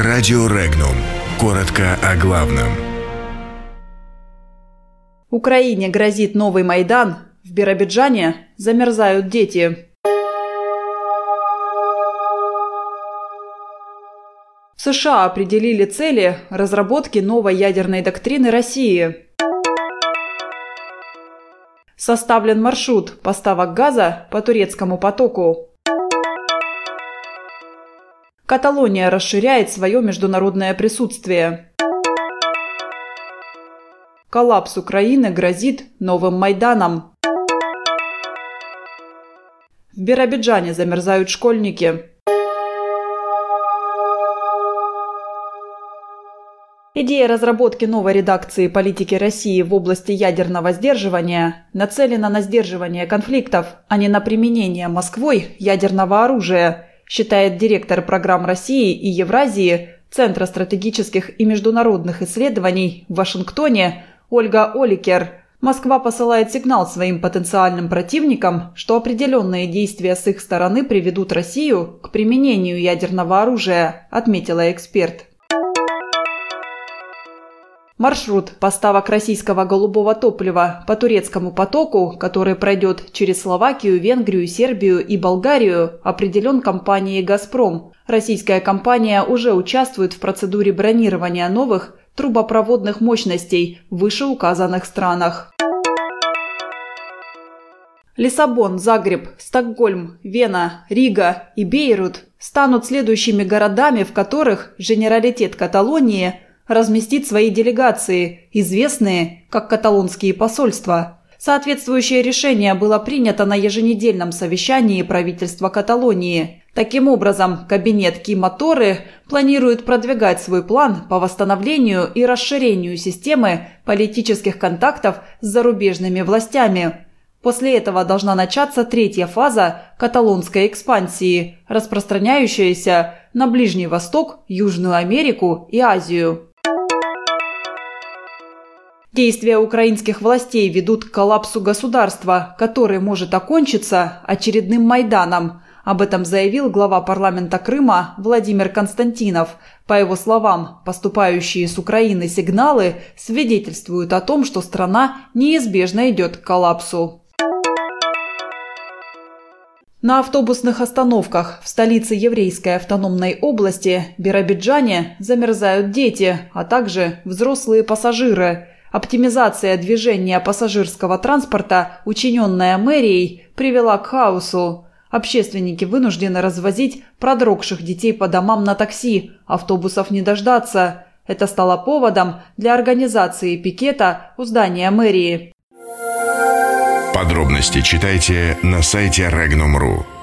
Радио Регнум. Коротко о главном. Украине грозит новый Майдан. В Биробиджане замерзают дети. В США определили цели разработки новой ядерной доктрины России. Составлен маршрут поставок газа по турецкому потоку. Каталония расширяет свое международное присутствие. Коллапс Украины грозит новым Майданом. В Биробиджане замерзают школьники. Идея разработки новой редакции политики России в области ядерного сдерживания нацелена на сдерживание конфликтов, а не на применение Москвой ядерного оружия – считает директор программ России и Евразии Центра стратегических и международных исследований в Вашингтоне Ольга Оликер. Москва посылает сигнал своим потенциальным противникам, что определенные действия с их стороны приведут Россию к применению ядерного оружия, отметила эксперт. Маршрут поставок российского голубого топлива по турецкому потоку, который пройдет через Словакию, Венгрию, Сербию и Болгарию, определен компанией «Газпром». Российская компания уже участвует в процедуре бронирования новых трубопроводных мощностей в вышеуказанных странах. Лиссабон, Загреб, Стокгольм, Вена, Рига и Бейрут станут следующими городами, в которых Женералитет Каталонии – разместит свои делегации, известные как каталонские посольства. Соответствующее решение было принято на еженедельном совещании правительства Каталонии. Таким образом, кабинет Кима Торы планирует продвигать свой план по восстановлению и расширению системы политических контактов с зарубежными властями. После этого должна начаться третья фаза каталонской экспансии, распространяющаяся на Ближний Восток, Южную Америку и Азию. Действия украинских властей ведут к коллапсу государства, который может окончиться очередным Майданом. Об этом заявил глава парламента Крыма Владимир Константинов. По его словам, поступающие с Украины сигналы свидетельствуют о том, что страна неизбежно идет к коллапсу. На автобусных остановках в столице еврейской автономной области Биробиджане замерзают дети, а также взрослые пассажиры – Оптимизация движения пассажирского транспорта, учиненная мэрией, привела к хаосу. Общественники вынуждены развозить продрогших детей по домам на такси, автобусов не дождаться. Это стало поводом для организации пикета у здания мэрии. Подробности читайте на сайте Regnum.ru.